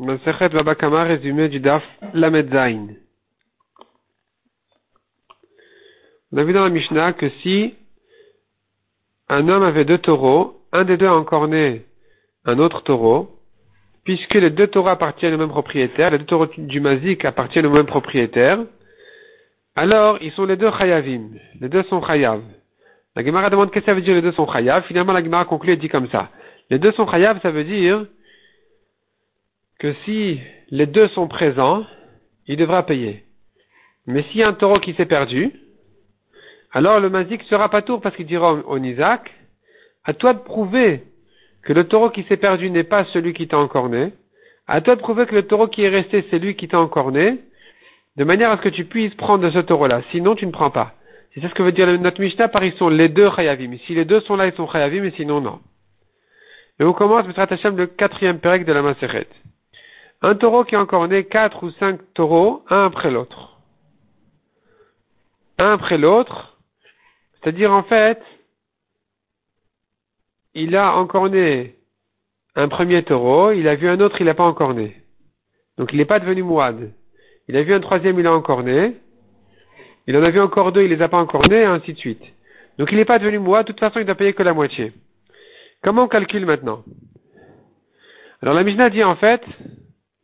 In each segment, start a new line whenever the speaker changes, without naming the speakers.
Masechet Babakama, résumé du Daf Lamedzain. On a vu dans la Mishnah que si un homme avait deux taureaux, un des deux a encorné un autre taureau, puisque les deux taureaux appartiennent au même propriétaire, les deux taureaux du Mazik appartiennent au même propriétaire, alors ils sont les deux chayavim, les deux sont chayav. La Gemara demande qu'est-ce que ça veut dire les deux sont chayav, finalement la Gemara conclut et dit comme ça. Les deux sont chayav, ça veut dire que si les deux sont présents, il devra payer. Mais s'il y a un taureau qui s'est perdu, alors le mazik sera pas tour parce qu'il dira au Isaac, à toi de prouver que le taureau qui s'est perdu n'est pas celui qui t'a encorné, à toi de prouver que le taureau qui est resté c'est lui qui t'a encorné, de manière à ce que tu puisses prendre ce taureau-là. Sinon, tu ne prends pas. C'est ce que veut dire notre Mishnah, par ils sont les deux chayavim. Si les deux sont là, ils sont chayavim, mais sinon, non. Et on commence, M. Hashem, le quatrième pérec de la Maseret. Un taureau qui a encore né quatre ou cinq taureaux, un après l'autre. Un après l'autre. C'est-à-dire, en fait, il a encore né un premier taureau, il a vu un autre, il n'a pas encore né. Donc, il n'est pas devenu mouad. Il a vu un troisième, il a encore né. Il en a vu encore deux, il les a pas encore nés, et ainsi de suite. Donc il n'est pas devenu mouad, de toute façon, il doit payer que la moitié. Comment on calcule maintenant? Alors la Mishnah dit en fait,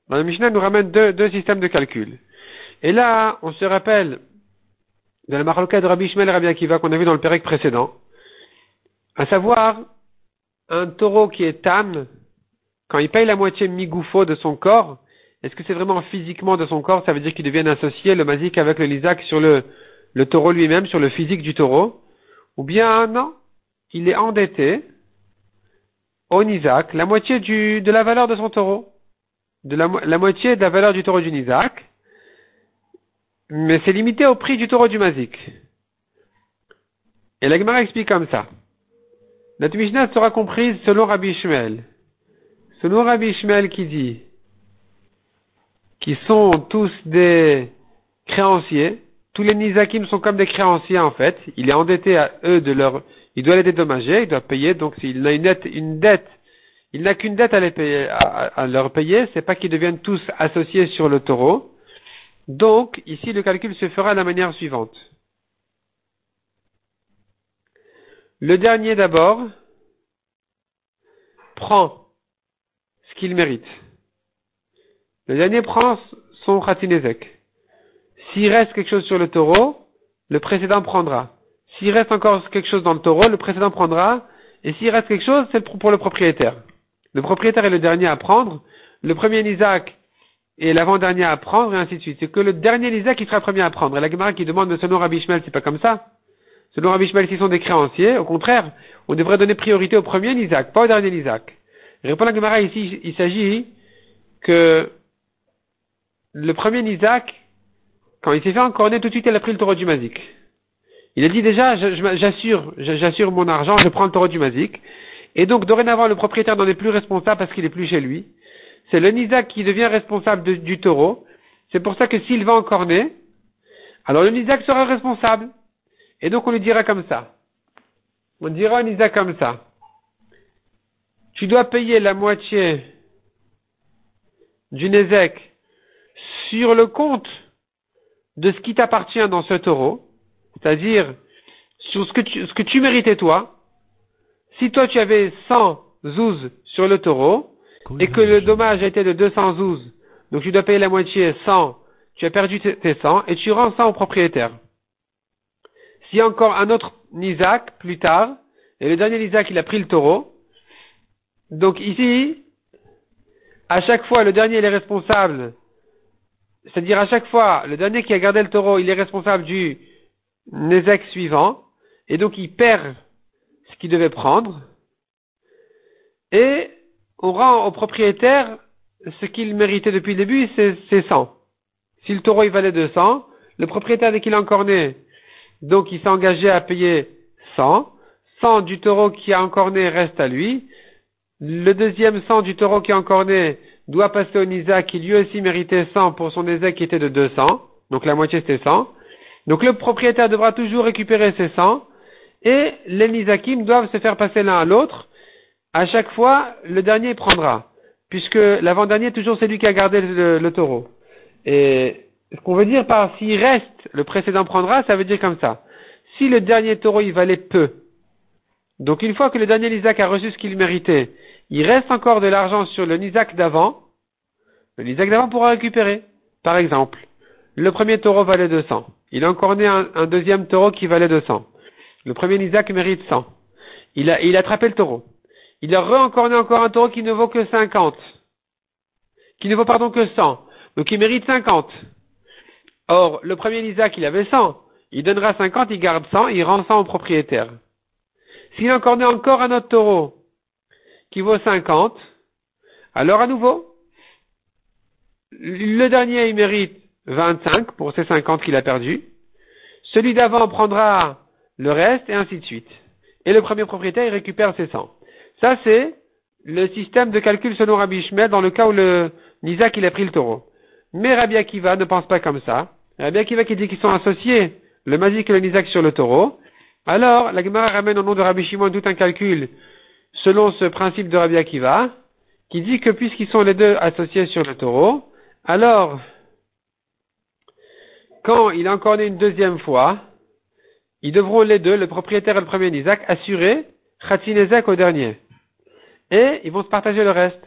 la Mishnah nous ramène deux, deux, systèmes de calcul. Et là, on se rappelle de la maroca de Rabbi Ishmael et Rabbi Akiva qu'on a vu dans le pérec précédent, à savoir un taureau qui est tam, quand il paye la moitié migoufo de son corps, est-ce que c'est vraiment physiquement de son corps? Ça veut dire qu'il devienne associé le mazik avec le lisak sur le, taureau lui-même, sur le physique du taureau? Ou bien non, il est endetté au Nizak, la moitié de la valeur de son taureau de la, moitié de la valeur du taureau du Nizak, mais c'est limité au prix du taureau du Mazik. Et la Gemara explique comme ça. La Mishnah sera comprise selon Rabbi Ishmael. Selon Rabbi Ishmael qui dit qui sont tous des créanciers, tous les Nizakim sont comme des créanciers en fait. Il est endetté à eux de leur, il doit les dédommager, il doit payer. Donc s'il a une dette il n'a qu'une dette à, les payer, à, c'est pas qu'ils deviennent tous associés sur le taureau. Donc, ici, le calcul se fera de la manière suivante. Le dernier d'abord prend ce qu'il mérite. Le dernier prend son khatinezek. S'il reste quelque chose sur le taureau, le précédent prendra. S'il reste encore quelque chose dans le taureau, le précédent prendra. Et s'il reste quelque chose, c'est pour le propriétaire. Le propriétaire est le dernier à prendre, le premier Isaac est l'avant-dernier à prendre, et ainsi de suite. C'est que le dernier Isaac qui sera le premier à prendre. Et la Gemara qui demande, mais selon Rabbi Ishmael, c'est pas comme ça? Selon Rabbi Ishmael, s'ils sont des créanciers, au contraire, on devrait donner priorité au premier Isaac, pas au dernier Isaac. Répond la Gemara ici, il s'agit que le premier Isaac, quand il s'est fait encorner, tout de suite, il a pris le taureau du Mazik. Il a dit déjà, j'assure, j'assure mon argent, je prends le taureau du Mazik. Et donc, dorénavant, le propriétaire n'en est plus responsable parce qu'il est plus chez lui. C'est le Nizak qui devient responsable du taureau. C'est pour ça que s'il va en corner, alors le Nizak sera responsable. Et donc, on lui dira comme ça. On dira au Nizak comme ça. Tu dois payer la moitié du Nézek sur le compte de ce qui t'appartient dans ce taureau, c'est-à-dire sur ce que tu méritais toi, si toi tu avais 100 zouz sur le taureau, et que le dommage était de 200 zouz, donc tu dois payer la moitié 100, tu as perdu tes 100, et tu rends 100 au propriétaire. S'il y a encore un autre Nizak plus tard, et le dernier Nizak il a pris le taureau, donc ici, à chaque fois le dernier il est responsable, c'est-à-dire à chaque fois le dernier qui a gardé le taureau il est responsable du Nizak suivant, et donc il perd qu'il devait prendre, et on rend au propriétaire ce qu'il méritait depuis le début, c'est 100. Si le taureau il valait 200, le propriétaire dès qu'il a encore né, donc il s'est engagé à payer 100, 100 du taureau qui a encore né reste à lui, le deuxième 100 du taureau qui a encore né doit passer au Nisa qui lui aussi méritait 100 pour son Nisa qui était de 200, donc la moitié c'était 100. Donc le propriétaire devra toujours récupérer ses 100 et les Nizakim doivent se faire passer l'un à l'autre. À chaque fois, le dernier prendra. puisque l'avant-dernier, toujours, c'est lui qui a gardé le, taureau. Et ce qu'on veut dire par s'il reste, le précédent prendra, ça veut dire comme ça. Si le dernier taureau, il valait peu, donc une fois que le dernier Isaac a reçu ce qu'il méritait, il reste encore de l'argent sur le Isaac d'avant, le Isaac d'avant pourra récupérer. Par exemple, le premier taureau valait 200. Il a encore né un, deuxième taureau qui valait 200. Le premier Isaac mérite 100. Il a, il a attrapé le taureau. Il a re-encore né encore un taureau qui ne vaut que 50. Qui ne vaut pardon que 100. Donc il mérite 50. Or, le premier Isaac, il avait 100. Il donnera 50, il garde 100, il rend 100 au propriétaire. S'il a encore un autre taureau qui vaut 50, alors à nouveau, le dernier, il mérite 25 pour ces 50 qu'il a perdus. Celui d'avant prendra le reste et ainsi de suite. Et le premier propriétaire, il récupère ses 100. Ça, c'est le système de calcul selon Rabbi Ishmael dans le cas où le Isaac, il a pris le taureau. Mais Rabbi Akiva ne pense pas comme ça. Rabbi Akiva qui dit qu'ils sont associés, le Mazik et le Isaac sur le taureau. Alors, la Gemara ramène au nom de Rabbi Shimon tout un calcul selon ce principe de Rabbi Akiva, qui dit que puisqu'ils sont les deux associés sur le taureau, alors, quand il a encore né une deuxième fois, ils devront les deux, le propriétaire et le premier Isaac, assurer Khatinezek au dernier. Et ils vont se partager le reste.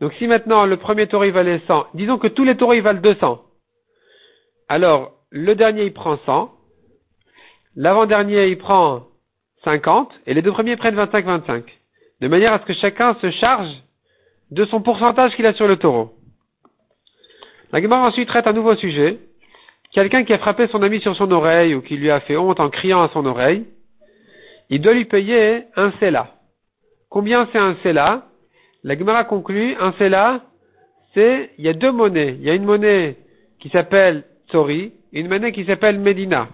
Donc si maintenant le premier taureau valait 100, disons que tous les taureaux valent 200. Alors, le dernier il prend 100, l'avant-dernier il prend 50, et les deux premiers prennent 25-25. De manière à ce que chacun se charge de son pourcentage qu'il a sur le taureau. La ensuite traite un nouveau sujet. Quelqu'un qui a frappé son ami sur son oreille ou qui lui a fait honte en criant à son oreille, il doit lui payer un cela. Combien c'est un cela La Gemara conclut, un cela, c'est, il y a deux monnaies. Il y a une monnaie qui s'appelle Tsori et une monnaie qui s'appelle Medina.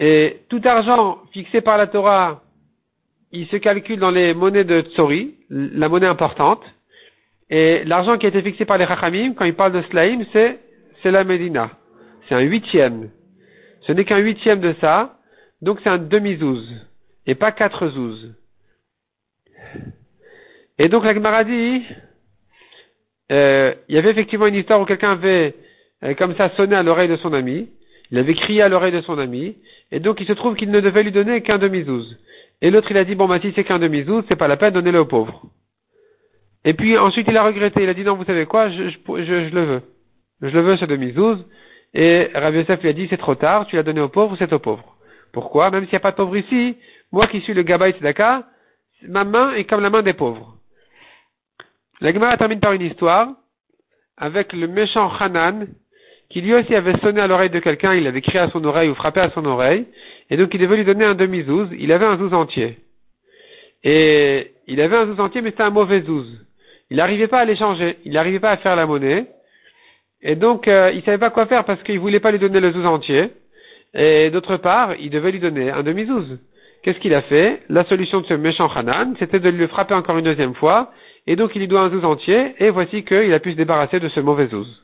Et tout argent fixé par la Torah, il se calcule dans les monnaies de Tsori, la monnaie importante. Et l'argent qui a été fixé par les Chachamim, quand ils parlent de Slaim, c'est, c'est la Medina. C'est un huitième. Ce n'est qu'un huitième de ça, donc c'est un demi-zouz, et pas quatre zouz. Et donc la Gemara euh, il y avait effectivement une histoire où quelqu'un avait euh, comme ça sonné à l'oreille de son ami, il avait crié à l'oreille de son ami, et donc il se trouve qu'il ne devait lui donner qu'un demi-zouz. Et l'autre il a dit, bon bah si c'est qu'un demi-zouz, c'est pas la peine, de donner le aux pauvres. Et puis ensuite il a regretté, il a dit non, vous savez quoi, je, je, je, le veux. Je le veux ce demi-zouz. Et Rabbi Yosef lui a dit c'est trop tard, tu l'as donné aux pauvres, c'est aux pauvres? Pourquoi? Même s'il n'y a pas de pauvres ici, moi qui suis le Gabaï Tzedaka, ma main est comme la main des pauvres. La Gemara termine par une histoire avec le méchant Hanan qui lui aussi avait sonné à l'oreille de quelqu'un, il avait crié à son oreille ou frappé à son oreille, et donc il devait lui donner un demi-zouz, il avait un zouz entier. Et il avait un zouz entier, mais c'était un mauvais zouz. Il n'arrivait pas à l'échanger, il n'arrivait pas à faire la monnaie. Et donc, euh, il savait pas quoi faire parce qu'il voulait pas lui donner le zouz entier. Et d'autre part, il devait lui donner un demi-zouz. Qu'est-ce qu'il a fait? La solution de ce méchant Hanan, c'était de le frapper encore une deuxième fois. Et donc, il lui doit un zouz entier. Et voici qu'il a pu se débarrasser de ce mauvais zouz.